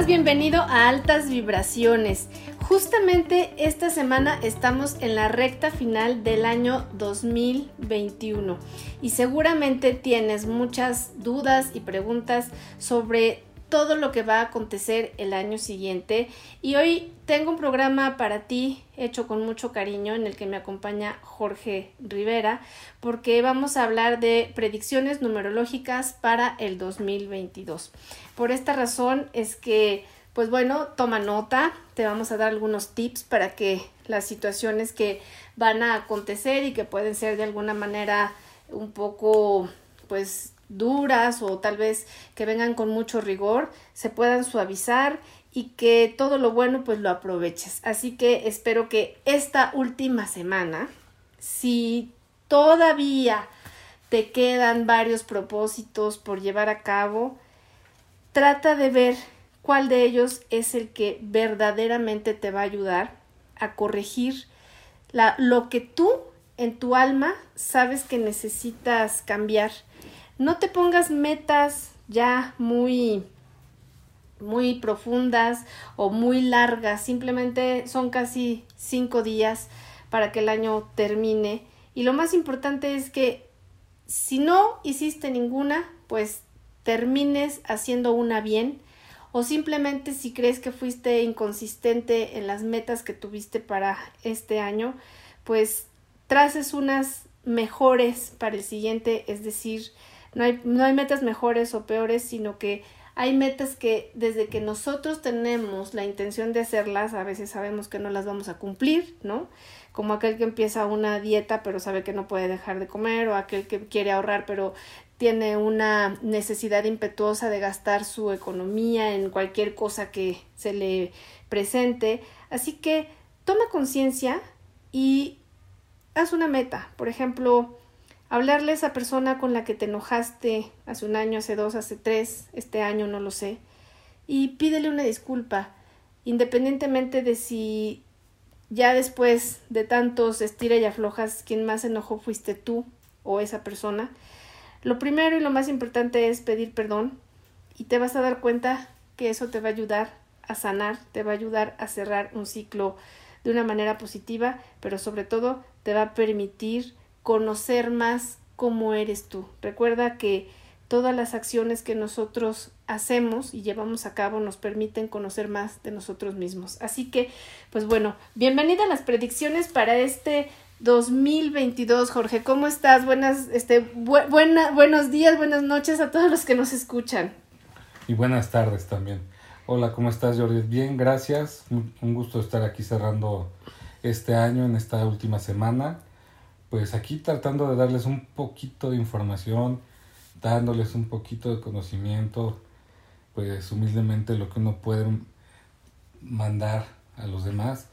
Bienvenido a Altas Vibraciones. Justamente esta semana estamos en la recta final del año 2021 y seguramente tienes muchas dudas y preguntas sobre todo lo que va a acontecer el año siguiente y hoy tengo un programa para ti hecho con mucho cariño en el que me acompaña Jorge Rivera porque vamos a hablar de predicciones numerológicas para el 2022. Por esta razón es que pues bueno, toma nota, te vamos a dar algunos tips para que las situaciones que van a acontecer y que pueden ser de alguna manera un poco pues duras o tal vez que vengan con mucho rigor se puedan suavizar y que todo lo bueno pues lo aproveches. Así que espero que esta última semana, si todavía te quedan varios propósitos por llevar a cabo, trata de ver cuál de ellos es el que verdaderamente te va a ayudar a corregir la, lo que tú en tu alma sabes que necesitas cambiar no te pongas metas ya muy muy profundas o muy largas, simplemente son casi cinco días para que el año termine. Y lo más importante es que si no hiciste ninguna, pues termines haciendo una bien o simplemente si crees que fuiste inconsistente en las metas que tuviste para este año, pues traces unas mejores para el siguiente, es decir, no hay, no hay metas mejores o peores, sino que hay metas que desde que nosotros tenemos la intención de hacerlas, a veces sabemos que no las vamos a cumplir, ¿no? Como aquel que empieza una dieta pero sabe que no puede dejar de comer, o aquel que quiere ahorrar pero tiene una necesidad impetuosa de gastar su economía en cualquier cosa que se le presente. Así que toma conciencia y haz una meta. Por ejemplo, hablarle a esa persona con la que te enojaste hace un año, hace dos, hace tres, este año, no lo sé, y pídele una disculpa, independientemente de si ya después de tantos estira y aflojas, quien más enojó fuiste tú o esa persona. Lo primero y lo más importante es pedir perdón y te vas a dar cuenta que eso te va a ayudar a sanar, te va a ayudar a cerrar un ciclo de una manera positiva, pero sobre todo te va a permitir conocer más cómo eres tú. Recuerda que todas las acciones que nosotros hacemos y llevamos a cabo nos permiten conocer más de nosotros mismos. Así que, pues bueno, bienvenida a las predicciones para este 2022, Jorge. ¿Cómo estás? Buenas, este, buena, buenos días, buenas noches a todos los que nos escuchan. Y buenas tardes también. Hola, ¿cómo estás, Jordi? Bien, gracias. Un gusto estar aquí cerrando este año en esta última semana pues aquí tratando de darles un poquito de información, dándoles un poquito de conocimiento, pues humildemente lo que uno puede mandar a los demás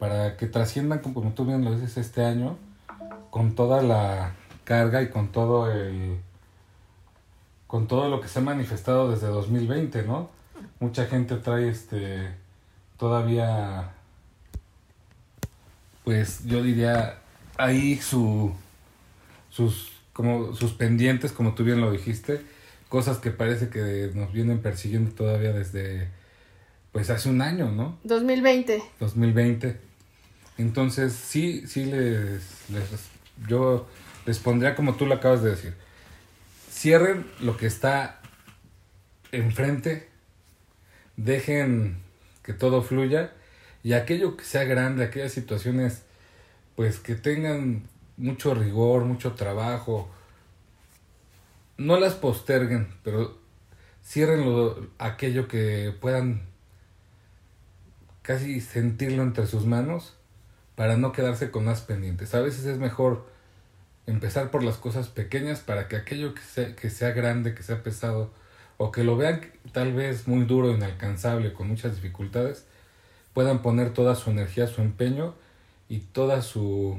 para que trasciendan, como tú bien lo dices, este año con toda la carga y con todo el con todo lo que se ha manifestado desde 2020, ¿no? Mucha gente trae este todavía pues yo diría ahí su, sus, como, sus pendientes, como tú bien lo dijiste, cosas que parece que nos vienen persiguiendo todavía desde, pues hace un año, ¿no? 2020. 2020. Entonces, sí, sí les, les, yo les pondría como tú lo acabas de decir. Cierren lo que está enfrente, dejen que todo fluya y aquello que sea grande, aquellas situaciones pues que tengan mucho rigor, mucho trabajo. No las posterguen, pero cierren aquello que puedan casi sentirlo entre sus manos para no quedarse con más pendientes. A veces es mejor empezar por las cosas pequeñas para que aquello que sea, que sea grande, que sea pesado, o que lo vean tal vez muy duro, inalcanzable, con muchas dificultades, puedan poner toda su energía, su empeño y toda su,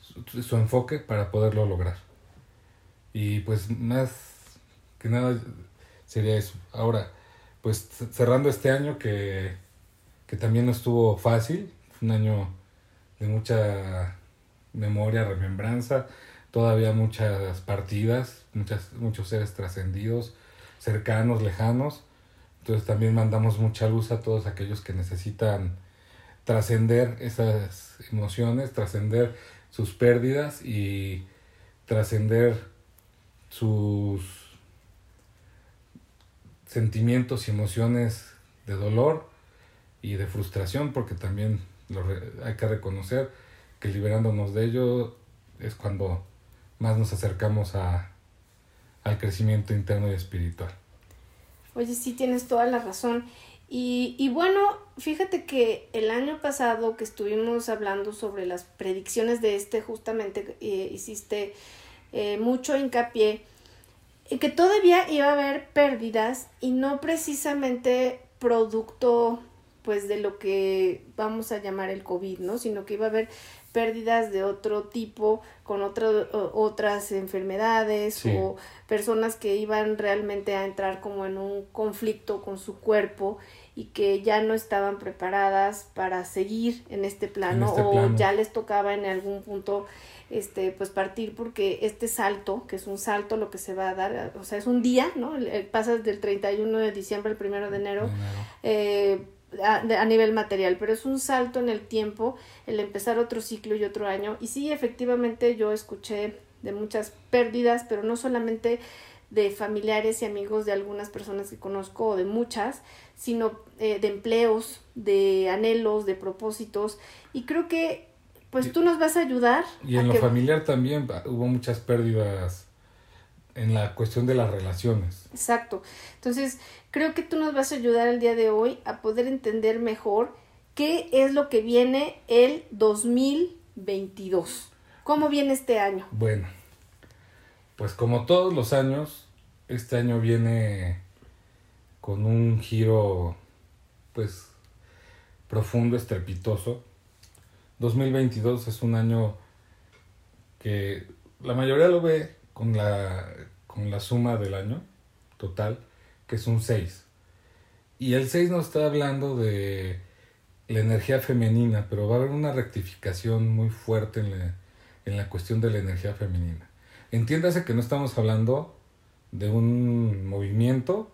su, enfoque para poderlo lograr. Y pues más que nada sería eso. Ahora, pues cerrando este año que, que también no estuvo fácil, un año de mucha memoria, remembranza, todavía muchas partidas, muchas, muchos seres trascendidos, cercanos, lejanos, Entonces también mandamos mucha luz a todos aquellos que necesitan trascender esas emociones, trascender sus pérdidas y trascender sus sentimientos y emociones de dolor y de frustración, porque también lo hay que reconocer que liberándonos de ello es cuando más nos acercamos a, al crecimiento interno y espiritual. Oye, sí, tienes toda la razón. Y, y, bueno, fíjate que el año pasado que estuvimos hablando sobre las predicciones de este, justamente eh, hiciste eh, mucho hincapié en que todavía iba a haber pérdidas y no precisamente producto pues de lo que vamos a llamar el COVID, ¿no? Sino que iba a haber pérdidas de otro tipo, con otro, otras enfermedades o personas que iban realmente a entrar como en un conflicto con su cuerpo y que ya no estaban preparadas para seguir en este plano este o ya les tocaba en algún punto este pues partir porque este salto que es un salto lo que se va a dar o sea es un día no pasas del 31 de diciembre al 1 de enero, Eh, a, nivel material, pero es un salto en el tiempo el empezar otro ciclo y otro año. Y sí, efectivamente yo escuché de muchas pérdidas, pero no solamente de familiares y amigos de algunas personas que conozco o de muchas, sino eh, de empleos, de anhelos, de propósitos. Y creo que pues tú nos vas a ayudar. Y en lo familiar también hubo muchas pérdidas en la cuestión de las relaciones. Exacto. Entonces, creo que tú nos vas a ayudar el día de hoy a poder entender mejor qué es lo que viene el 2022. ¿Cómo viene este año? Bueno, pues como todos los años, este año viene con un giro, pues, profundo, estrepitoso. 2022 es un año que la mayoría lo ve con la, con la suma del año total, que es un 6. Y el 6 nos está hablando de la energía femenina, pero va a haber una rectificación muy fuerte en la, en la cuestión de la energía femenina. Entiéndase que no estamos hablando de un movimiento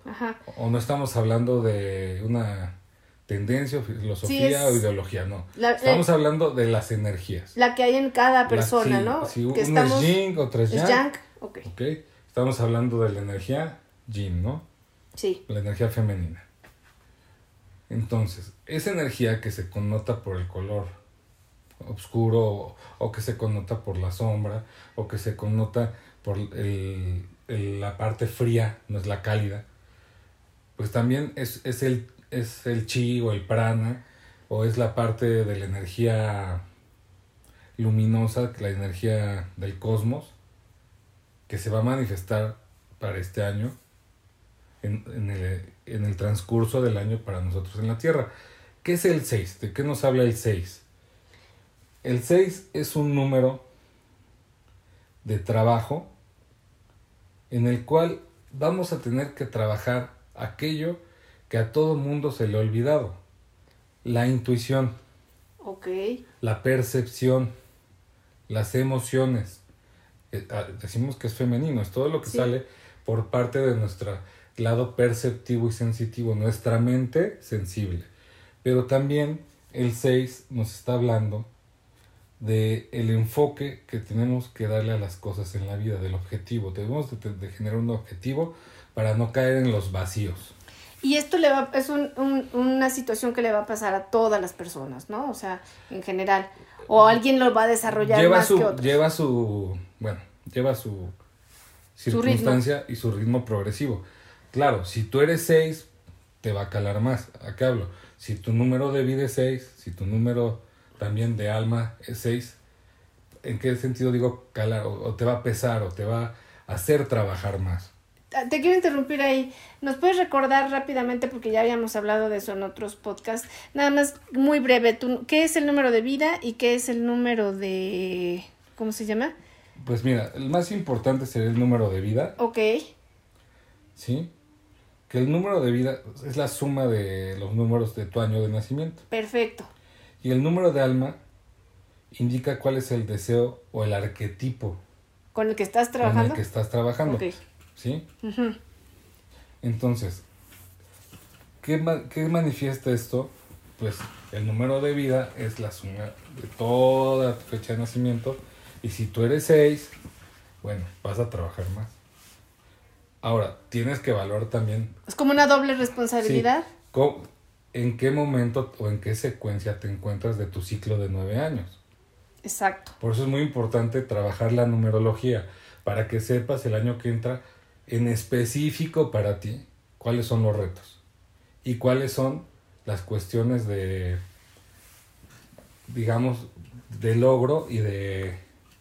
o no estamos hablando de una tendencia, filosofía o ideología, no. estamos hablando de las energías. La que hay en cada persona, ¿no? Si que uno es yin, otro es yang. Ok. Estamos hablando de la energía yin, ¿no? Sí. La energía femenina. Entonces, esa energía que se connota por el color oscuro o, que se connota por la sombra o que se connota por el, la parte fría, no es la cálida, pues también es, es, el, es el chi o el prana o es la parte de la energía luminosa, la energía del cosmos que se va a manifestar para este año, en, en, el, transcurso del año para nosotros en la Tierra. ¿Qué es el 6? ¿De qué nos habla el 6? El 6 es un número de trabajo en el cual vamos a tener que trabajar aquello que a todo mundo se le ha olvidado. La intuición. La percepción. Las emociones. Eh, ah, decimos que es femenino, es todo lo que sale por parte de nuestro lado perceptivo y sensitivo, nuestra mente sensible. Pero también el 6 nos está hablando de el enfoque que tenemos que darle a las cosas en la vida, del objetivo. Debemos de, generar un objetivo para no caer en los vacíos. Y esto le va, es un, una situación que le va a pasar a todas las personas, ¿no? O sea, en general. O alguien lo va a desarrollar lleva más su, que otros. Lleva su, bueno, lleva su circunstancia y su ritmo progresivo. Claro, si tú eres 6, te va a calar más. ¿A qué hablo? Si tu número de vida es 6, si tu número también de alma es 6, ¿en qué sentido digo calar? o te va a pesar o te va a hacer trabajar más. Ah, te quiero interrumpir ahí. ¿Nos puedes recordar rápidamente, porque ya habíamos hablado de eso en otros podcasts, nada más muy breve, ¿tú, ¿qué es el número de vida y qué es el número de... ¿Cómo se llama? Pues mira, el más importante sería el número de vida. Ok. ¿Sí? Que el número de vida es la suma de los números de tu año de nacimiento. Perfecto. Y el número de alma indica cuál es el deseo o el arquetipo. ¿Con el que estás trabajando? Con el que estás trabajando. ¿Sí? Entonces, ¿qué, ¿qué manifiesta esto? Pues el número de vida es la suma de toda tu fecha de nacimiento. Y si tú eres 6, bueno, vas a trabajar más. Ahora, tienes que valorar también. Es como una doble responsabilidad. ¿En qué momento o en qué secuencia te encuentras de tu ciclo de nueve años? Exacto. Por eso es muy importante trabajar la numerología, para que sepas el año que entra en específico para ti cuáles son los retos y cuáles son las cuestiones de, digamos, de logro y de,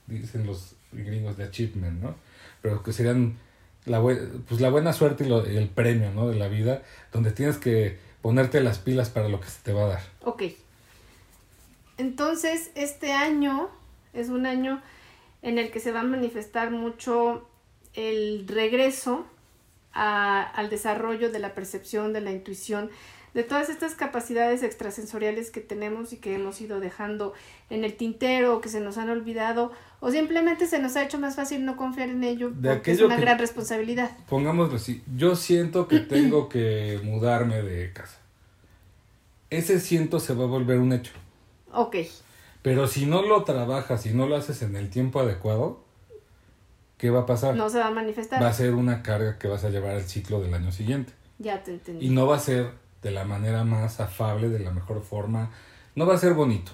dicen los gringos, de achievement, ¿no? Pero que serían la, pues la buena suerte y, el premio, ¿no? De la vida, donde tienes que ponerte las pilas para lo que se te va a dar. Ok. Entonces, este año es un año en el que se va a manifestar mucho el regreso al desarrollo de la percepción, de la intuición, de todas estas capacidades extrasensoriales que tenemos y que hemos ido dejando en el tintero o que se nos han olvidado o simplemente se nos ha hecho más fácil no confiar en ello porque es una gran responsabilidad. Pongámoslo así, yo siento que tengo que mudarme de casa. Ese siento se va a volver un hecho. Ok. Pero si no lo trabajas, y no lo haces en el tiempo adecuado, ¿qué va a pasar? No se va a manifestar. Va a ser una carga que vas a llevar al ciclo del año siguiente. Ya te entendí. Y no va a ser de la manera más afable, de la mejor forma. No va a ser bonito.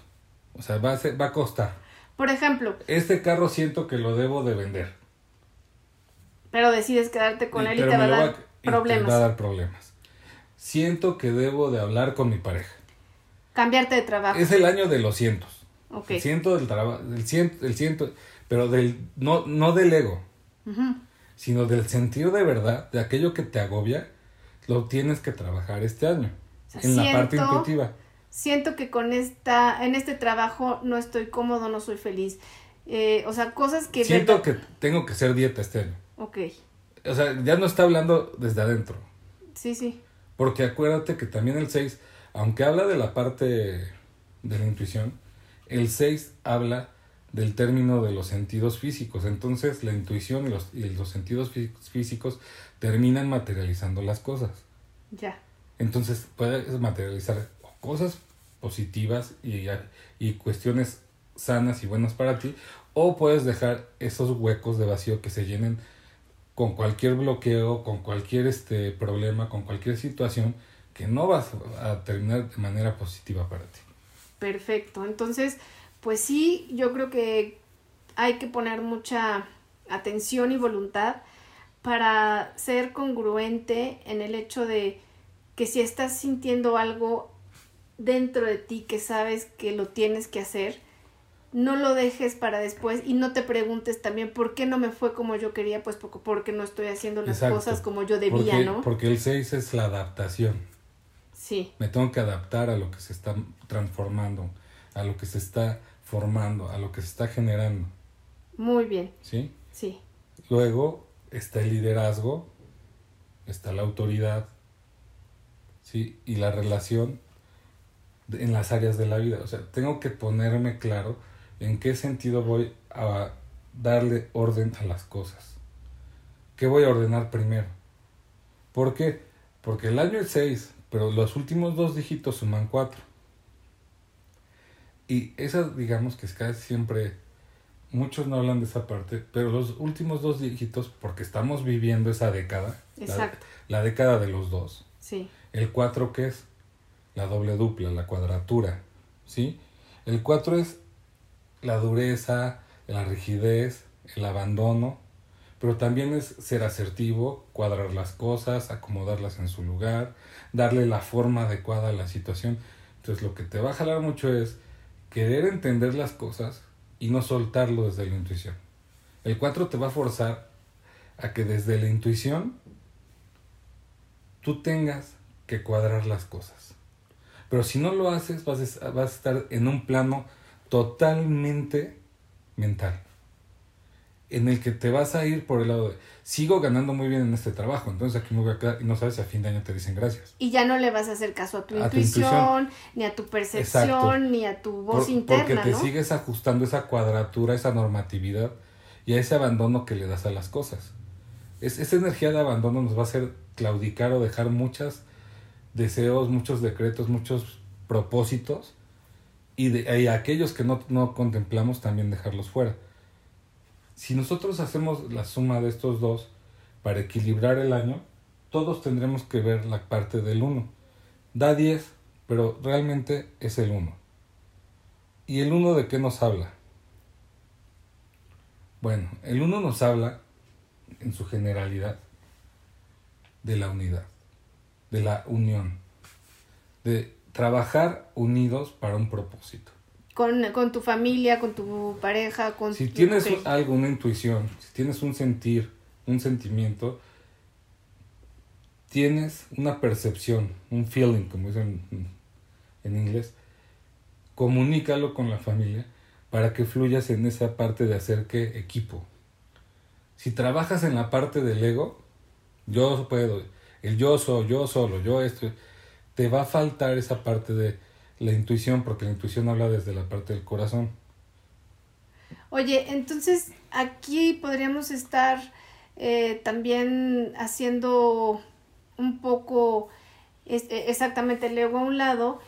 O sea, va a, ser, va a costar. Por ejemplo. Este carro siento que lo debo de vender. Pero decides quedarte con él y te va a dar problemas. Te va a dar problemas. Siento que debo de hablar con mi pareja. Cambiarte de trabajo. Es el año de los cientos. Okay. El ciento del trabajo, el ciento, el ciento, pero del, no, no del ego, sino del sentido de verdad, de aquello que te agobia, lo tienes que trabajar este año, en la parte intuitiva. Siento que con esta, en este trabajo no estoy cómodo, no soy feliz. Eh, o sea, cosas que... Siento que tengo que ser dieta este año. Ok. O sea, ya no está hablando desde adentro. Sí, sí. Porque acuérdate que también el 6, aunque habla de la parte de la intuición, el 6 habla del término de los sentidos físicos. Entonces la intuición y los, y los sentidos físicos terminan materializando las cosas. Ya. Entonces puedes materializar cosas positivas y, y cuestiones sanas y buenas para ti, o puedes dejar esos huecos de vacío que se llenen con cualquier bloqueo, con cualquier este problema, con cualquier situación que no vas a terminar de manera positiva para ti. Perfecto. Entonces, pues sí, yo creo que hay que poner mucha atención y voluntad para ser congruente en el hecho de que si estás sintiendo algo dentro de ti que sabes que lo tienes que hacer, no lo dejes para después y no te preguntes también por qué no me fue como yo quería, pues porque no estoy haciendo las cosas como yo debía, ¿no? Porque el 6 es la adaptación. Sí. Me tengo que adaptar a lo que se está transformando, a lo que se está formando, a lo que se está generando. Muy bien. ¿Sí? Sí. Luego está el liderazgo, está la autoridad, ¿sí? Y la relación en las áreas de la vida. O sea, tengo que ponerme claro en qué sentido voy a darle orden a las cosas. ¿Qué voy a ordenar primero? ¿Por qué? Porque el año es 6, pero los últimos dos dígitos suman 4. Y esa, digamos que es casi siempre, muchos no hablan de esa parte, pero los últimos dos dígitos, porque estamos viviendo esa década, Exacto. La, década de los dos. Sí. El 4 que es la doble dupla, la cuadratura, ¿sí? El 4 es la dureza, la rigidez, el abandono, pero también es ser asertivo, cuadrar las cosas, acomodarlas en su lugar, darle la forma adecuada a la situación. Entonces lo que te va a jalar mucho es querer entender las cosas y no soltarlo desde la intuición. El 4 te va a forzar a que desde la intuición tú tengas que cuadrar las cosas. Pero si no lo haces, vas a, vas a estar en un plano totalmente mental. En el que te vas a ir por el lado de, sigo ganando muy bien en este trabajo, entonces aquí me voy a quedar y no sabes si a fin de año te dicen gracias. Y ya no le vas a hacer caso a tu, intuición, ni a tu percepción, ni a tu voz interna. Porque te sigues ajustando esa cuadratura, esa normatividad y a ese abandono que le das a las cosas. Es, esa energía de abandono nos va a hacer claudicar o dejar muchas deseos, muchos decretos, muchos propósitos y, de, y aquellos que no, no contemplamos también dejarlos fuera. Si nosotros hacemos la suma de estos dos para equilibrar el año, todos tendremos que ver la parte del 1. Da 10, pero realmente es el 1. ¿Y el 1 de qué nos habla? Bueno, el 1 nos habla, en su generalidad, de la unidad, de la unión, de trabajar unidos para un propósito. Con, con tu familia, con tu pareja, con Si tu- tienes ok. algo, una intuición, si tienes un sentir, un sentimiento, tienes una percepción, un feeling, como dicen en inglés, comunícalo con la familia para que fluyas en esa parte de hacer que equipo. Si trabajas en la parte del ego, yo puedo, el yo soy, yo solo, yo esto, te va a faltar esa parte de la intuición, porque la intuición habla desde la parte del corazón. Oye, entonces aquí podríamos estar eh, también haciendo un poco es- eh, exactamente el ego a un lado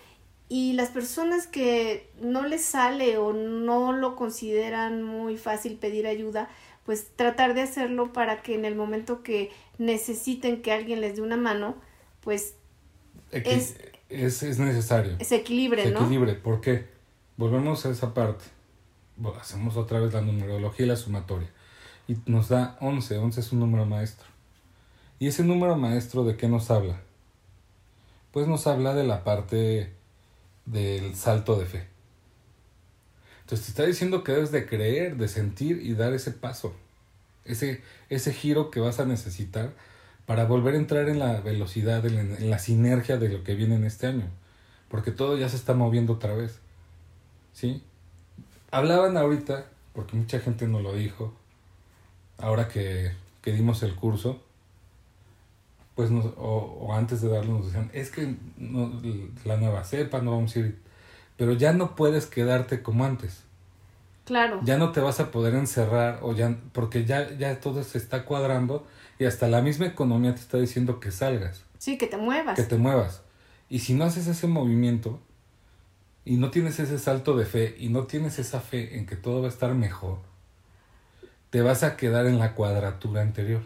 y las personas que no les sale o no lo consideran muy fácil pedir ayuda, pues tratar de hacerlo para que en el momento que necesiten que alguien les dé una mano, pues Es- es, es necesario. se equilibre, se ¿no? equilibre. ¿Por qué? Volvemos a esa parte. Bueno, hacemos otra vez la numerología y la sumatoria. Y nos da 11. 11 es un número maestro. ¿Y ese número maestro de qué nos habla? Pues nos habla de la parte del salto de fe. Entonces te está diciendo que debes de creer, de sentir y dar ese paso. Ese, ese giro que vas a necesitar para volver a entrar en la velocidad, en, en la sinergia de lo que viene en este año. Porque todo ya se está moviendo otra vez. ¿Sí? Hablaban ahorita, porque mucha gente nos lo dijo, ahora que, que dimos el curso, pues nos, o, o antes de darlo nos decían, es que no, la nueva cepa, no vamos a ir. Pero ya no puedes quedarte como antes Claro. ya no te vas a poder encerrar o ya porque ya ya todo se está cuadrando y hasta la misma economía te está diciendo que salgas, Sí, que te muevas. que te muevas. Y si no haces ese movimiento y no tienes ese salto de fe y no tienes esa fe en que todo va a estar mejor, te vas a quedar en la cuadratura anterior.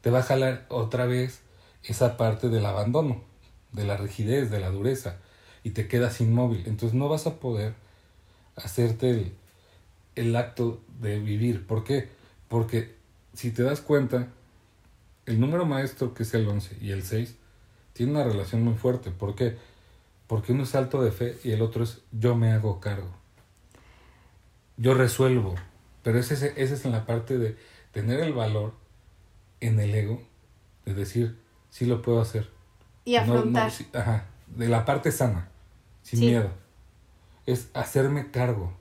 Te va a jalar otra vez esa parte del abandono, de la rigidez, de la dureza y te quedas inmóvil. Entonces no vas a poder hacerte el, el acto de vivir. ¿Por qué? Porque si te das cuenta, el número maestro que es el 11 y el 6 tiene una relación muy fuerte. ¿Por qué? Porque uno es alto de fe y el otro es yo me hago cargo. Yo resuelvo. Pero ese, ese ese es en la parte de tener el valor en el ego, de decir, sí lo puedo hacer. y No- no, afrontar. sí, ajá, de la parte sana, sin Sí. miedo. Es hacerme cargo.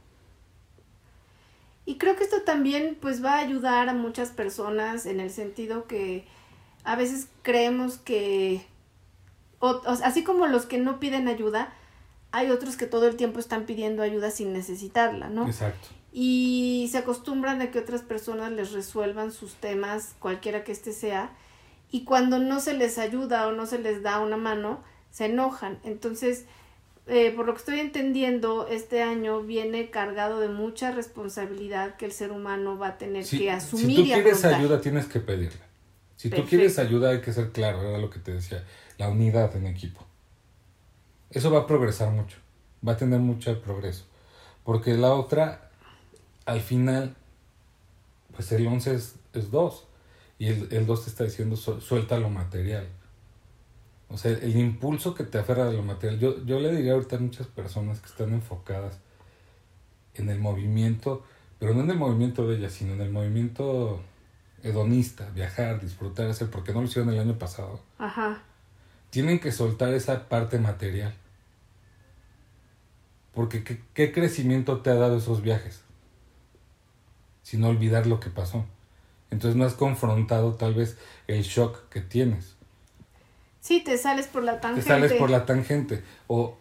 Y creo que esto también pues va a ayudar a muchas personas en el sentido que a veces creemos que, o- así como los que no piden ayuda, hay otros que todo el tiempo están pidiendo ayuda sin necesitarla, ¿no? Exacto. Y se acostumbran a que otras personas les resuelvan sus temas, cualquiera que este sea, y cuando no se les ayuda o no se les da una mano, se enojan. Entonces, eh, por lo que estoy entendiendo, este año viene cargado de mucha responsabilidad que el ser humano va a tener Si, que si asumir tú y quieres ayuda, tienes que pedirla. Si tú quieres ayuda, hay que ser claro, era lo que te decía, la unidad en equipo. Eso va a progresar mucho, va a tener mucho progreso. Porque la otra, al final, pues el 11 es, es 2. Y el, el 2 te está diciendo, "Su- suelta lo material. O sea, el impulso que te aferra de lo material. Yo, yo le diría ahorita a muchas personas que están enfocadas en el movimiento, pero no en el movimiento de ellas, sino en el movimiento hedonista, viajar, disfrutar, hacer, porque no lo hicieron el año pasado. Ajá. Tienen que soltar esa parte material. Porque ¿qué, qué crecimiento te ha dado esos viajes? Sin olvidar lo que pasó. Entonces no has confrontado tal vez el shock que tienes. Sí, te sales por la Te tangente. sales por la tangente. O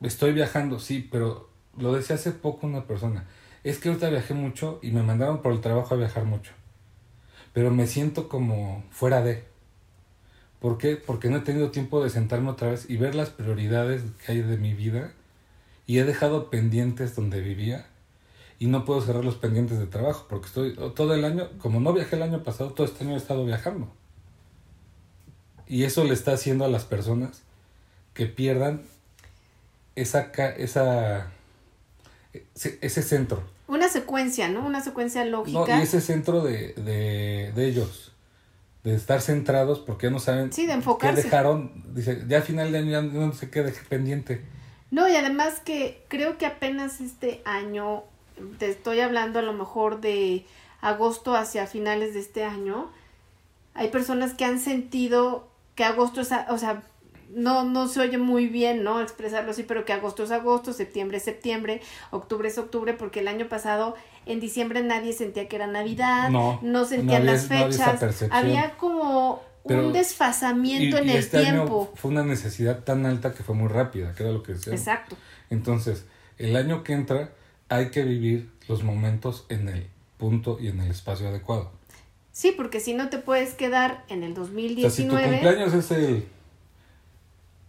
estoy viajando, sí, pero lo decía hace poco una persona. Es que ahorita viajé mucho y me mandaron por el trabajo a viajar mucho. Pero me siento como fuera de. ¿Por qué? Porque no he tenido tiempo de sentarme otra vez y ver las prioridades que hay de mi vida y he dejado pendientes donde vivía y no puedo cerrar los pendientes de trabajo porque estoy todo el año, como no viajé el año pasado, todo este año he estado viajando. Y eso le está haciendo a las personas que pierdan esa, esa ese centro. Una secuencia, ¿no? Una secuencia lógica. y ese centro de, de, de ellos, de estar centrados porque no saben sí, de enfocarse. qué dejaron. Dice, ya a final de año ya no sé qué dejé pendiente. No, y además que creo que apenas este año, te estoy hablando a lo mejor de agosto hacia finales de este año, hay personas que han sentido que agosto es, o sea, no, no se oye muy bien, ¿no? Expresarlo así, pero que agosto es agosto, septiembre es septiembre, octubre es octubre, porque el año pasado en diciembre nadie sentía que era Navidad, no, no sentían las fechas, había, como un desfasamiento en el este tiempo. fue una necesidad tan alta que fue muy rápida, que era lo que decía. Exacto. Entonces, el año que entra hay que vivir los momentos en el punto y en el espacio adecuado. Sí, porque si no te puedes quedar en el 2019. O sea, si tu cumpleaños es el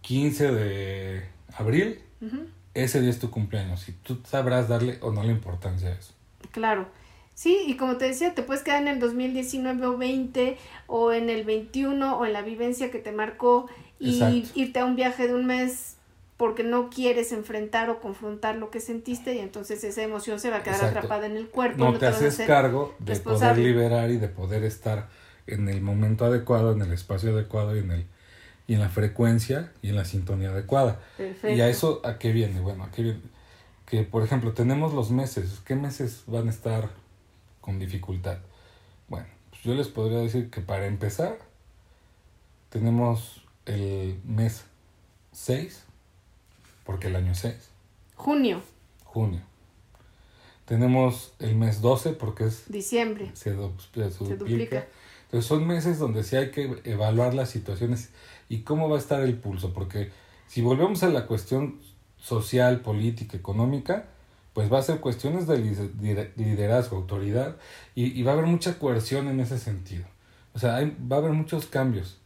15 de abril, ese día es tu cumpleaños y tú sabrás darle o no la importancia a eso. Claro. Sí, y como te decía, te puedes quedar en el 2019 o 20 o en el 21 o en la vivencia que te marcó y irte a un viaje de un mes porque no quieres enfrentar o confrontar lo que sentiste y entonces esa emoción se va a quedar atrapada en el cuerpo. No, te, haces cargo de poder liberar y de poder estar en el momento adecuado, en el espacio adecuado y en el y en la frecuencia y en la sintonía adecuada. Y a eso, ¿a qué viene? Bueno, ¿a qué viene? Que, por ejemplo, tenemos los meses. ¿Qué meses van a estar con dificultad? Bueno, pues yo les podría decir que para empezar, tenemos el mes 6, porque el año es 6. Junio. Junio. Tenemos el mes 12 porque es... Diciembre. Se, duplica. Entonces son meses donde sí hay que evaluar las situaciones y cómo va a estar el pulso, porque si volvemos a la cuestión social, política, económica, pues va a ser cuestiones de liderazgo, autoridad, y, va a haber mucha coerción en ese sentido. O sea, va a haber muchos cambios,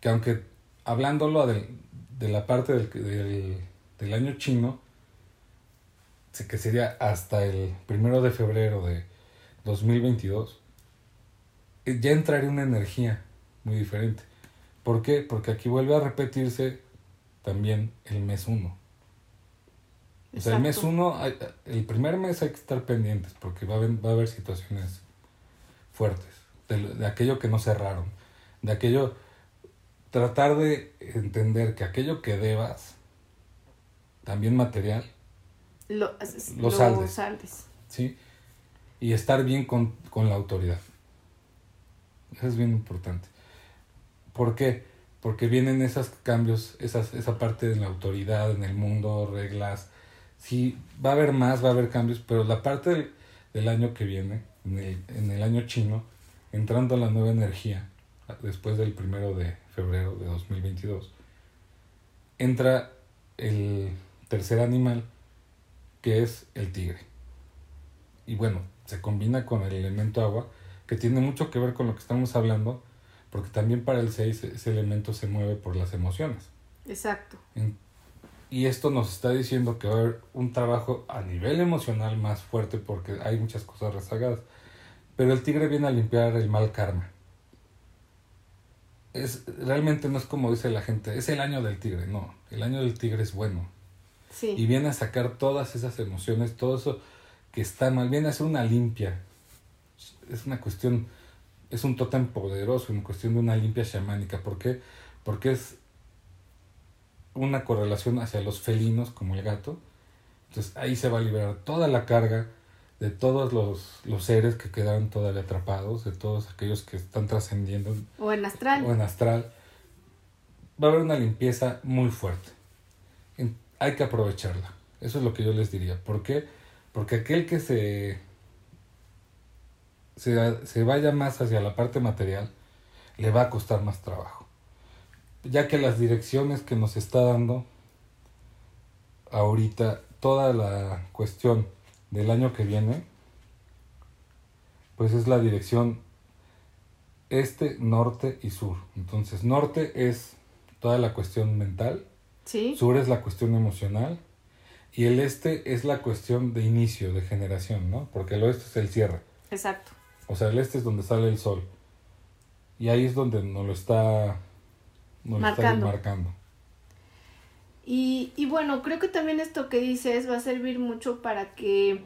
que aunque hablándolo de, de la parte del, del, año chino, que sería hasta el primero de febrero de 2022, eh, ya entraría una energía muy diferente. ¿Por qué? Porque aquí vuelve a repetirse también el mes 1. O sea, el mes 1, el primer mes hay que estar pendientes porque va a haber, va a haber situaciones fuertes, de, aquello que no cerraron, de aquello, tratar de entender que aquello que debas, también material, lo, lo, saldes. ¿sí? Y estar bien con, con la autoridad. Eso es bien importante. ¿Por qué? Porque vienen esos cambios, esas, esa parte de la autoridad en el mundo, reglas. Sí, va a haber más, va a haber cambios, pero la parte del, año que viene, en el, en el año chino, entrando a la nueva energía, después del primero de febrero de 2022, entra el tercer animal, que es el tigre. Y bueno, se combina con el elemento agua, que tiene mucho que ver con lo que estamos hablando, porque también para el 6 ese elemento se mueve por las emociones. Exacto. Y esto nos está diciendo que va a haber un trabajo a nivel emocional más fuerte porque hay muchas cosas rezagadas. Pero el tigre viene a limpiar el mal karma. Es, realmente no es como dice la gente, es el año del tigre, no, el año del tigre es bueno. Sí. Y viene a sacar todas esas emociones, todo eso que está mal, viene a hacer una limpia. Es una cuestión es un tótem poderoso en cuestión de una limpia chamánica. ¿Por qué? Porque es una correlación hacia los felinos como el gato. Entonces ahí se va a liberar toda la carga de todos los, los seres que quedaron todavía atrapados, de todos aquellos que están trascendiendo. O en astral. O en astral. Va a haber una limpieza muy fuerte. hay que aprovecharla. Eso es lo que yo les diría. ¿Por qué? Porque aquel que se se, vaya más hacia la parte material, le va a costar más trabajo. Ya que las direcciones que nos está dando ahorita toda la cuestión del año que viene, pues es la dirección este, norte y sur. Entonces, norte es toda la cuestión mental, Sí. sur es la cuestión emocional y el este es la cuestión de inicio, de generación, ¿no? Porque el oeste es el cierre. Exacto. O sea, el este es donde sale el sol. Y ahí es donde nos lo está, nos lo está Marcando. Y, y bueno, creo que también esto que dices va a servir mucho para que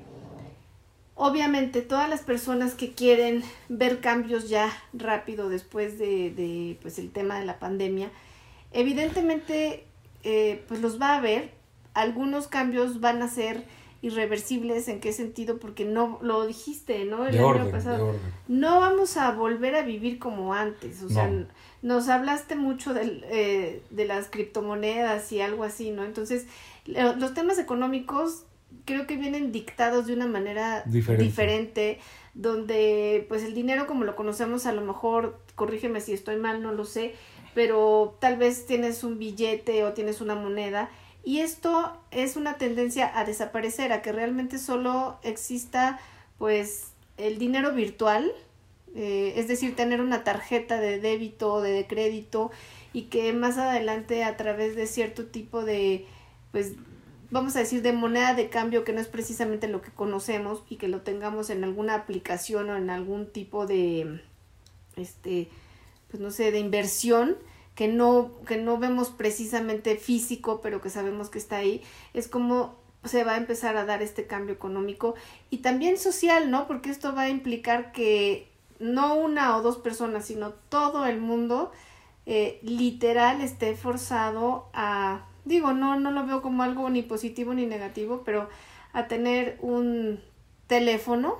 obviamente todas las personas que quieren ver cambios ya rápido después de, de pues el tema de la pandemia, evidentemente eh, pues los va a ver. Algunos cambios van a ser irreversibles. ¿En qué sentido? Porque no lo dijiste, ¿no? El De año orden, pasado. de orden. no vamos a volver a vivir como antes. O sea, No. Nos hablaste mucho del, eh, de las criptomonedas y algo así, ¿no? Entonces, lo- los temas económicos creo que vienen dictados de una manera Diferente. diferente, donde pues el dinero como lo conocemos a lo mejor, corrígeme si estoy mal, no lo sé, pero tal vez tienes un billete o tienes una moneda y esto es una tendencia a desaparecer, a que realmente solo exista pues el dinero virtual, eh, es decir, tener una tarjeta de débito o de crédito y que más adelante a través de cierto tipo de pues vamos a decir de moneda de cambio que no es precisamente lo que conocemos y que lo tengamos en alguna aplicación o en algún tipo de este pues no sé de inversión que no que no vemos precisamente físico pero que sabemos que está ahí es como se va a empezar a dar este cambio económico y también social no porque esto va a implicar que no una o dos personas sino todo el mundo eh, literal esté forzado a digo no no lo veo como algo ni positivo ni negativo pero a tener un teléfono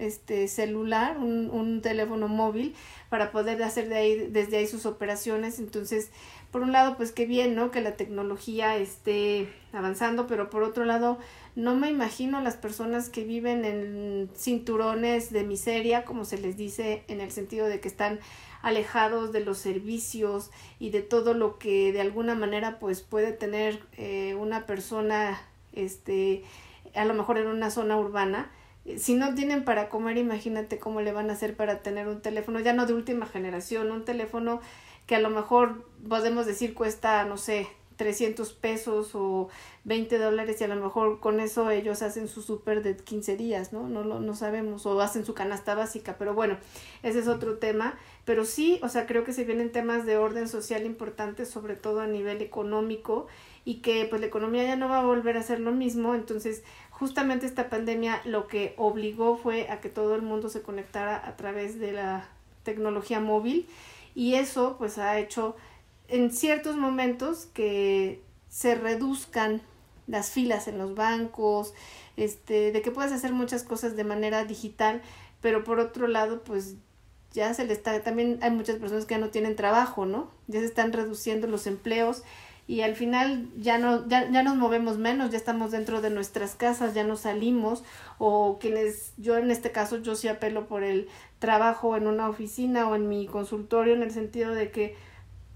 este celular un, un teléfono móvil para poder hacer de ahí desde ahí sus operaciones. Entonces por un lado pues qué bien no que la tecnología esté avanzando pero por otro lado no me imagino las personas que viven en cinturones de miseria como se les dice en el sentido de que están alejados de los servicios y de todo lo que de alguna manera pues puede tener eh, una persona este a lo mejor en una zona urbana. Eh, si no tienen para comer imagínate cómo le van a hacer para tener un teléfono ya no de última generación un teléfono que a lo mejor podemos decir cuesta no sé 300 pesos o 20 dólares y a lo mejor con eso ellos hacen su súper de 15 días, ¿no? No lo no sabemos o hacen su canasta básica, pero bueno, ese es otro tema, pero sí, o sea, creo que se vienen temas de orden social importantes, sobre todo a nivel económico y que pues la economía ya no va a volver a ser lo mismo, entonces justamente esta pandemia lo que obligó fue a que todo el mundo se conectara a través de la tecnología móvil y eso pues ha hecho en ciertos momentos que se reduzcan las filas en los bancos, este, de que puedas hacer muchas cosas de manera digital, pero por otro lado, pues ya se le está, también hay muchas personas que ya no tienen trabajo, ¿no? Ya se están reduciendo los empleos y al final ya no, ya, ya nos movemos menos, ya estamos dentro de nuestras casas, ya no salimos, o quienes, yo en este caso, yo sí apelo por el trabajo en una oficina o en mi consultorio, en el sentido de que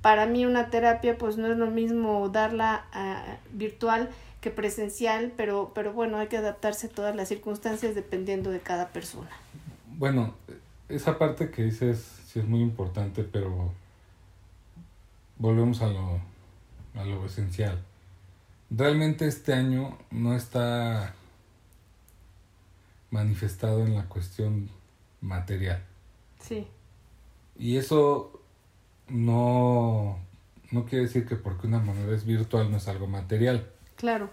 para mí una terapia pues no es lo mismo darla ah, virtual que presencial, pero, pero bueno, hay que adaptarse a todas las circunstancias dependiendo de cada persona. Bueno, esa parte que dices sí es muy importante, pero volvemos a lo, a lo esencial. Realmente este año no está manifestado en la cuestión material. Sí, Y eso no, no quiere decir que porque una moneda es virtual no es algo material. claro,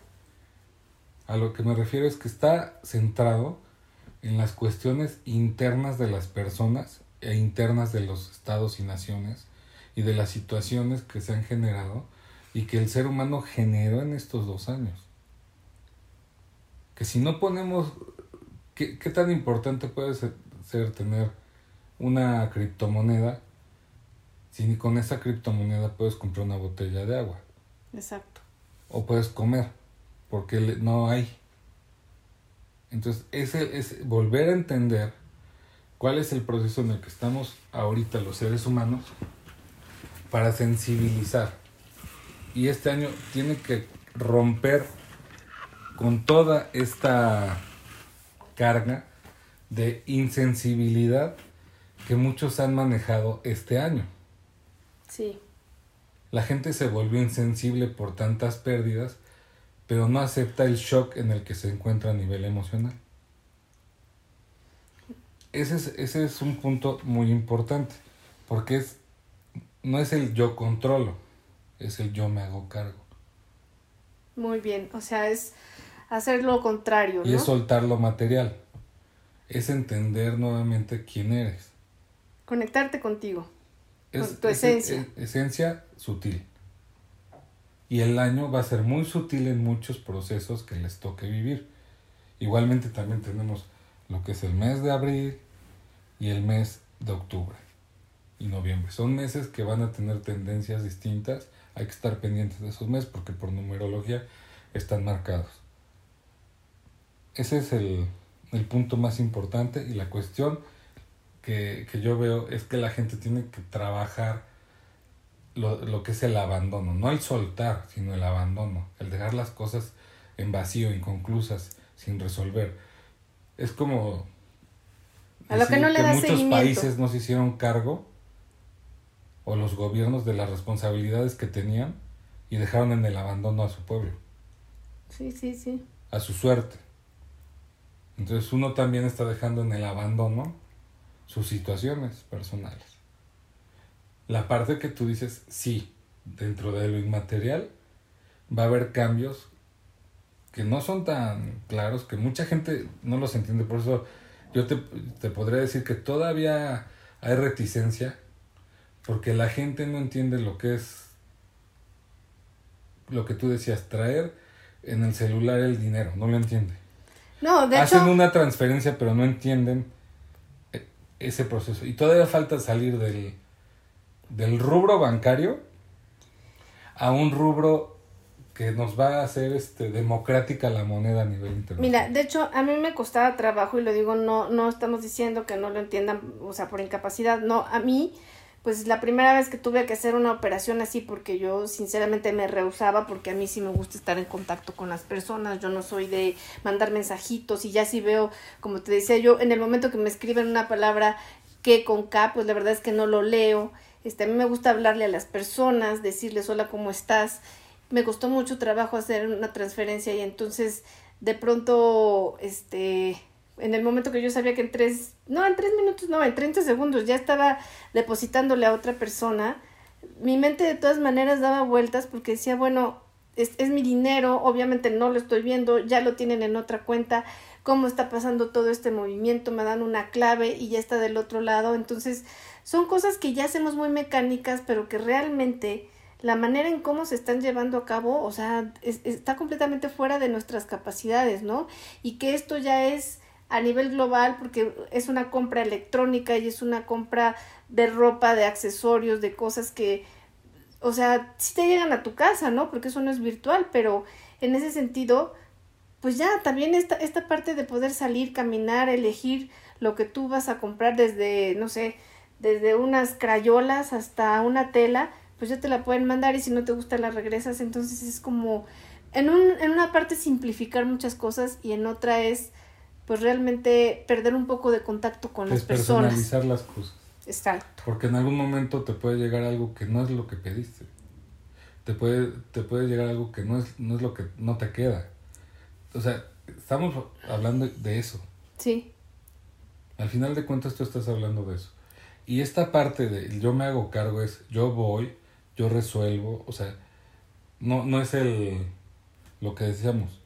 A lo que me refiero es que está centrado en las cuestiones internas de las personas e internas de los estados y naciones y de las situaciones que se han generado y que el ser humano generó en estos dos años. Que si no ponemos, ¿qué, qué tan importante puede ser, ser tener una criptomoneda si ni con esa criptomoneda puedes comprar una botella de agua? exacto. o puedes comer, porque no hay. Entonces, ese es volver a entender cuál es el proceso en el que estamos ahorita los seres humanos para sensibilizar. Y este año tiene que romper con toda esta carga de insensibilidad que muchos han manejado este año. Sí. La gente se volvió insensible por tantas pérdidas, pero no acepta el shock en el que se encuentra a nivel emocional. Ese es, ese es un punto muy importante, porque es, no es el yo controlo, es el yo me hago cargo. Muy bien, o sea, es hacer lo contrario. Y ¿no? es soltar lo material, es entender nuevamente quién eres. Conectarte contigo. Es, tu es- esencia. es- esencia sutil. Y el año va a ser muy sutil en muchos procesos que les toque vivir. Igualmente también tenemos lo que es el mes de abril y el mes de octubre y noviembre. Son meses que van a tener tendencias distintas. Hay que estar pendientes de esos meses porque por numerología están marcados. Ese es el, el punto más importante y la cuestión que, que yo veo es que la gente tiene que trabajar lo, lo que es el abandono, no el soltar, sino el abandono, el dejar las cosas en vacío, inconclusas, sin resolver. Es como A lo que no le das muchos seguimiento. países no se hicieron cargo o los gobiernos de las responsabilidades que tenían y dejaron en el abandono a su pueblo Sí, sí, sí. a su suerte. Entonces uno también está dejando en el abandono sus situaciones personales. La parte que tú dices, sí, dentro de lo inmaterial va a haber cambios que no son tan claros, que mucha gente no los entiende. Por eso yo te, te podría decir que todavía hay reticencia, porque la gente no entiende lo que es, lo que tú decías, traer en el celular el dinero, no lo entiende. No, de Hacen hecho, una transferencia pero no entienden ese proceso. Y todavía falta salir del, del rubro bancario a un rubro que nos va a hacer este, democrática la moneda a nivel internacional. mira, de hecho, a mí me costaba trabajo y lo digo, no, no estamos diciendo que no lo entiendan, o sea, por incapacidad, no, a mí, pues la primera vez que tuve que hacer una operación así, porque yo sinceramente me rehusaba, porque a mí sí me gusta estar en contacto con las personas, yo no soy de mandar mensajitos y ya si veo, como te decía yo, en el momento que me escriben una palabra que con K, pues la verdad es que no lo leo, este, a mí me gusta hablarle a las personas, decirles hola, ¿cómo estás? Me costó mucho trabajo hacer una transferencia y entonces de pronto, este, en el momento que yo sabía que en tres, no, en tres minutos, no, en 30 segundos ya estaba depositándole a otra persona, mi mente de todas maneras daba vueltas porque decía, bueno, es, es mi dinero, obviamente no lo estoy viendo, ya lo tienen en otra cuenta, cómo está pasando todo este movimiento, me dan una clave y ya está del otro lado, entonces son cosas que ya hacemos muy mecánicas, pero que realmente la manera en cómo se están llevando a cabo, o sea, es- está completamente fuera de nuestras capacidades, ¿no? Y que esto ya es a nivel global porque es una compra electrónica y es una compra de ropa, de accesorios, de cosas que, o sea, sí te llegan a tu casa, ¿no? Porque eso no es virtual, pero en ese sentido, pues ya también esta, esta parte de poder salir, caminar, elegir lo que tú vas a comprar desde, no sé, desde unas crayolas hasta una tela, pues ya te la pueden mandar y si no te gusta la regresas. Entonces es como, en, un, en una parte simplificar muchas cosas y en otra es, pues realmente perder un poco de contacto con las personas. Despersonalizar las cosas. Exacto. Porque en algún momento te puede llegar algo que no es lo que pediste. Te puede, te puede llegar algo que no es, no es lo que no te queda. O sea, estamos hablando de eso. Sí, Al final de cuentas tú estás hablando de eso. Y esta parte de yo me hago cargo es yo voy, yo resuelvo, o sea, no, no es el lo que decíamos.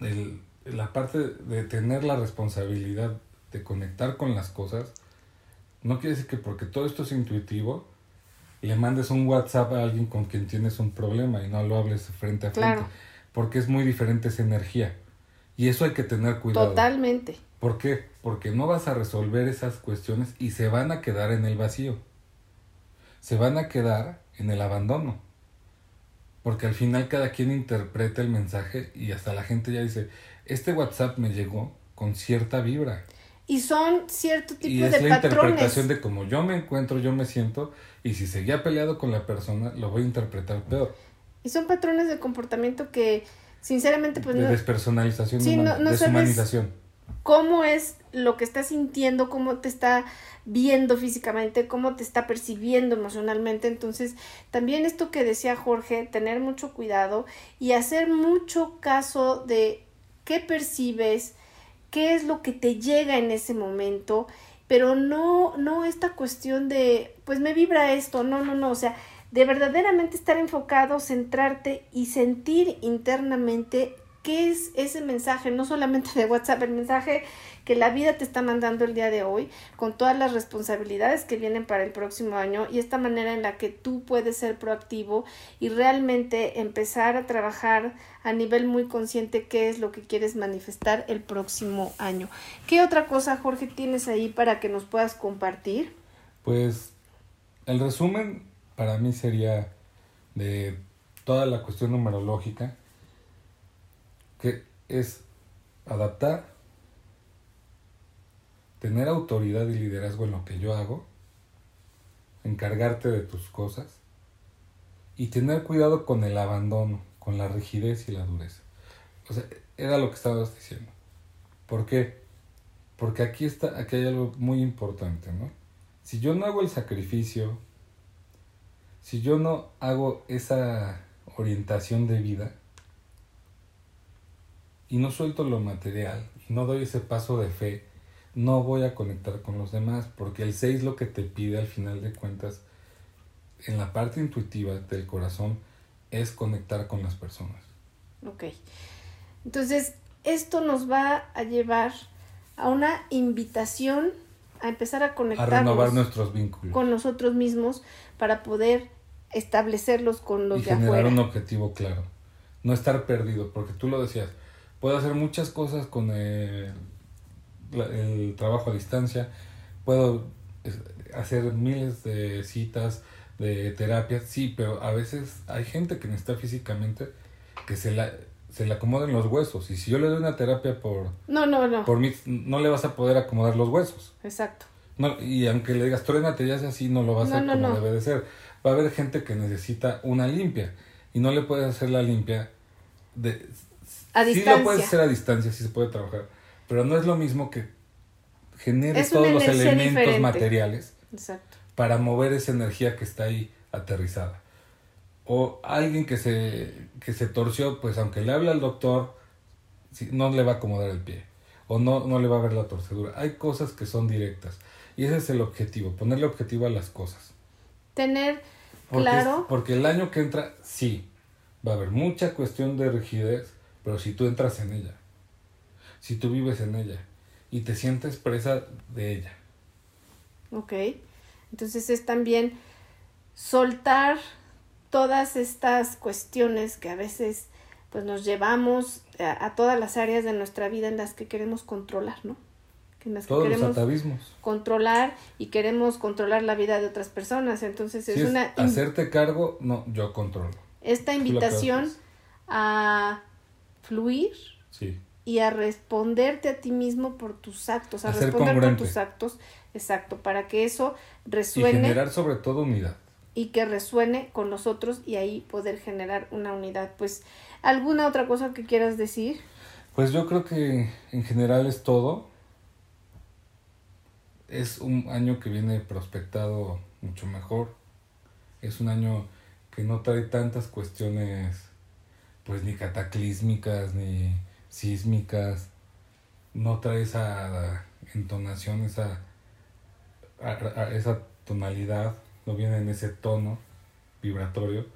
El, la parte de tener la responsabilidad de conectar con las cosas, no quiere decir que porque todo esto es intuitivo, le mandes un WhatsApp a alguien con quien tienes un problema y no lo hables frente a frente. Claro. Porque es muy diferente esa energía. Y eso hay que tener cuidado. totalmente. ¿Por qué? Porque no vas a resolver esas cuestiones y se van a quedar en el vacío. Se van a quedar en el abandono. Porque al final cada quien interpreta el mensaje y hasta la gente ya dice, este WhatsApp me llegó con cierta vibra. Y son cierto tipo Y es de la patrones. interpretación de cómo yo me encuentro, yo me siento, y si seguía peleado con la persona, lo voy a interpretar peor. Y son patrones de comportamiento que, sinceramente, pues de no, despersonalización, Sí, no- no deshumanización. cómo es lo que estás sintiendo, cómo te está viendo físicamente, cómo te está percibiendo emocionalmente. Entonces, también esto que decía Jorge, tener mucho cuidado y hacer mucho caso de qué percibes, qué es lo que te llega en ese momento, pero no, no esta cuestión de, pues me vibra esto, no, no, no, o sea, de verdaderamente estar enfocado, centrarte y sentir internamente qué es ese mensaje, no solamente de WhatsApp, el mensaje que la vida te está mandando el día de hoy, con todas las responsabilidades que vienen para el próximo año y esta manera en la que tú puedes ser proactivo y realmente empezar a trabajar a nivel muy consciente qué es lo que quieres manifestar el próximo año. ¿Qué otra cosa, Jorge, tienes ahí para que nos puedas compartir? Pues el resumen para mí sería de toda la cuestión numerológica que es adaptar, tener autoridad y liderazgo en lo que yo hago, encargarte de tus cosas y tener cuidado con el abandono, con la rigidez y la dureza. O sea, era lo que estabas diciendo. ¿Por qué? Porque aquí está, aquí hay algo muy importante, ¿no? Si yo no hago el sacrificio, si yo no hago esa orientación de vida, y no suelto lo material, y no doy ese paso de fe, no voy a conectar con los demás, porque el 6 lo que te pide al final de cuentas, en la parte intuitiva del corazón, es conectar con las personas. Ok. Entonces, esto nos va a llevar a una invitación a empezar a conectar a renovar nuestros vínculos con nosotros mismos para poder establecerlos con los y de generar afuera. un objetivo claro. No estar perdido, porque tú lo decías, puedo hacer muchas cosas con el, el trabajo a distancia, puedo hacer miles de citas, de terapias, sí, pero a veces hay gente que necesita físicamente que se la se le acomoden los huesos y si yo le doy una terapia por No, no, no. por mí no le vas a poder acomodar los huesos. Exacto. No, y aunque le digas, truénate ya es así, no lo vas a No, como no. debe de ser. Va a haber gente que necesita una limpia y no le puedes hacer la limpia de... A sí distancia. lo puedes hacer a distancia, sí se puede trabajar, pero no es lo mismo que generes Es todos los elementos diferente. materiales Exacto. para mover esa energía que está ahí aterrizada. O alguien que se, que se torció, pues aunque le hable al doctor, no le va a acomodar el pie. O no, no le va a ver la torcedura. Hay cosas que son directas. Y ese es el objetivo, ponerle objetivo a las cosas. Tener Porque, claro. porque el año que entra, sí, va a haber mucha cuestión de rigidez, pero si tú entras en ella, si tú vives en ella y te sientes presa de ella, Ok. Entonces es también soltar todas estas cuestiones que a veces pues nos llevamos a, a todas las áreas de nuestra vida en las que queremos controlar, ¿no? Que en las que todos los queremos atavismos. controlar y queremos controlar la vida de otras personas. Entonces es Si es una hacerte cargo, no, yo controlo. esta invitación a fluir Sí. Y a responderte a ti mismo por tus actos, a, responder por tus actos, exacto, para que eso Y resuene generar sobre todo unidad. y que resuene con nosotros y ahí poder generar una unidad. Pues, ¿alguna otra cosa que quieras decir? Pues yo creo que en general es todo. Es un año que viene prospectado mucho mejor. Es un año que no trae tantas cuestiones, pues ni cataclísmicas, ni sísmicas. No trae esa entonación, esa, a- a- esa tonalidad, no viene en ese tono vibratorio.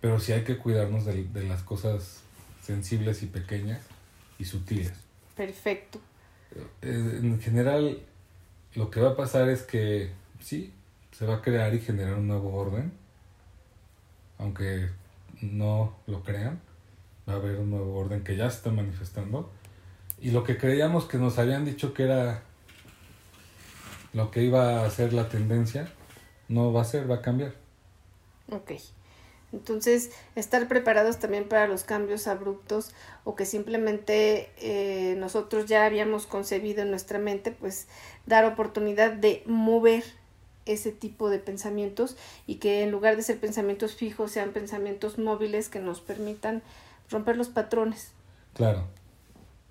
Pero sí hay que cuidarnos de, de las cosas sensibles y pequeñas y sutiles. Perfecto. Eh, En general, lo que va a pasar es que sí, se va a crear y generar un nuevo orden, aunque no lo crean, va a haber un nuevo orden que ya se está manifestando. Y lo que creíamos que nos habían dicho que era lo que iba a ser la tendencia, no va a ser, va a cambiar. Ok. Entonces, estar preparados también para los cambios abruptos o que simplemente eh, nosotros ya habíamos concebido en nuestra mente, pues dar oportunidad de mover ese tipo de pensamientos y que en lugar de ser pensamientos fijos sean pensamientos móviles que nos permitan romper los patrones. Claro.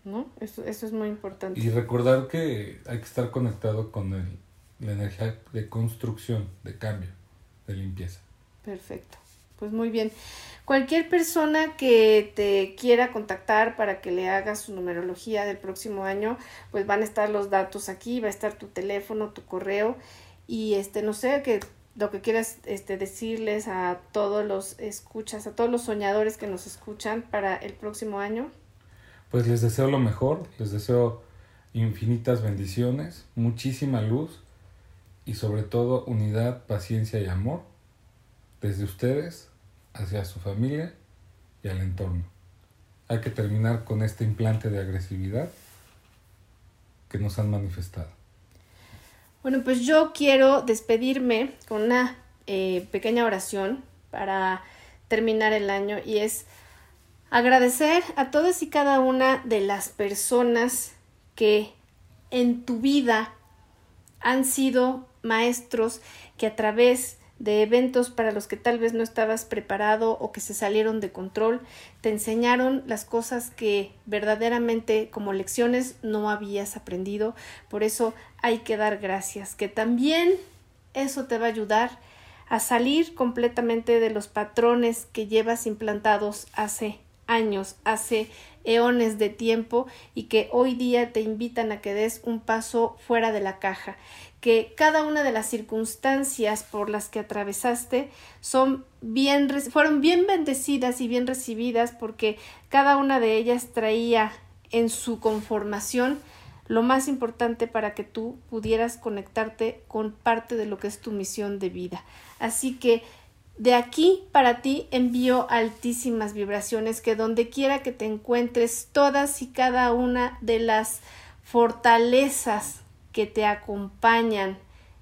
¿no? Eso, eso es muy importante. Y recordar que hay que estar conectado con el, la energía de construcción, de cambio, de limpieza. Perfecto. Pues muy bien. Cualquier persona que te quiera contactar para que le hagas su numerología del próximo año, pues van a estar los datos aquí, va a estar tu teléfono, tu correo y este no sé que lo que quieras este decirles a todos los escuchas, a todos los soñadores que nos escuchan para el próximo año. Pues les deseo lo mejor, les deseo infinitas bendiciones, muchísima luz y sobre todo unidad, paciencia y amor desde ustedes hacia su familia y al entorno. Hay que terminar con este implante de agresividad que nos han manifestado. Bueno, pues yo quiero despedirme con una eh, pequeña oración para terminar el año y es agradecer a todas y cada una de las personas que en tu vida han sido maestros que a través de eventos para los que tal vez no estabas preparado o que se salieron de control, te enseñaron las cosas que verdaderamente como lecciones no habías aprendido, por eso hay que dar gracias, que también eso te va a ayudar a salir completamente de los patrones que llevas implantados hace años, hace eones de tiempo y que hoy día te invitan a que des un paso fuera de la caja que cada una de las circunstancias por las que atravesaste son bien, fueron bien bendecidas y bien recibidas porque cada una de ellas traía en su conformación lo más importante para que tú pudieras conectarte con parte de lo que es tu misión de vida. Así que de aquí para ti envío altísimas vibraciones que donde quiera que te encuentres todas y cada una de las fortalezas que te acompañan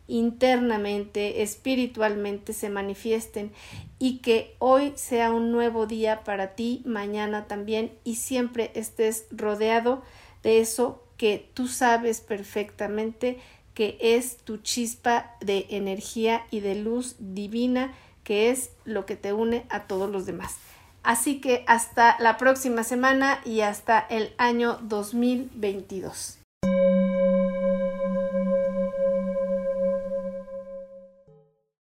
internamente, espiritualmente, se manifiesten y que hoy sea un nuevo día para ti, mañana también y siempre estés rodeado de eso que tú sabes perfectamente que es tu chispa de energía y de luz divina, que es lo que te une a todos los demás. Así que hasta la próxima semana y hasta el año 2022.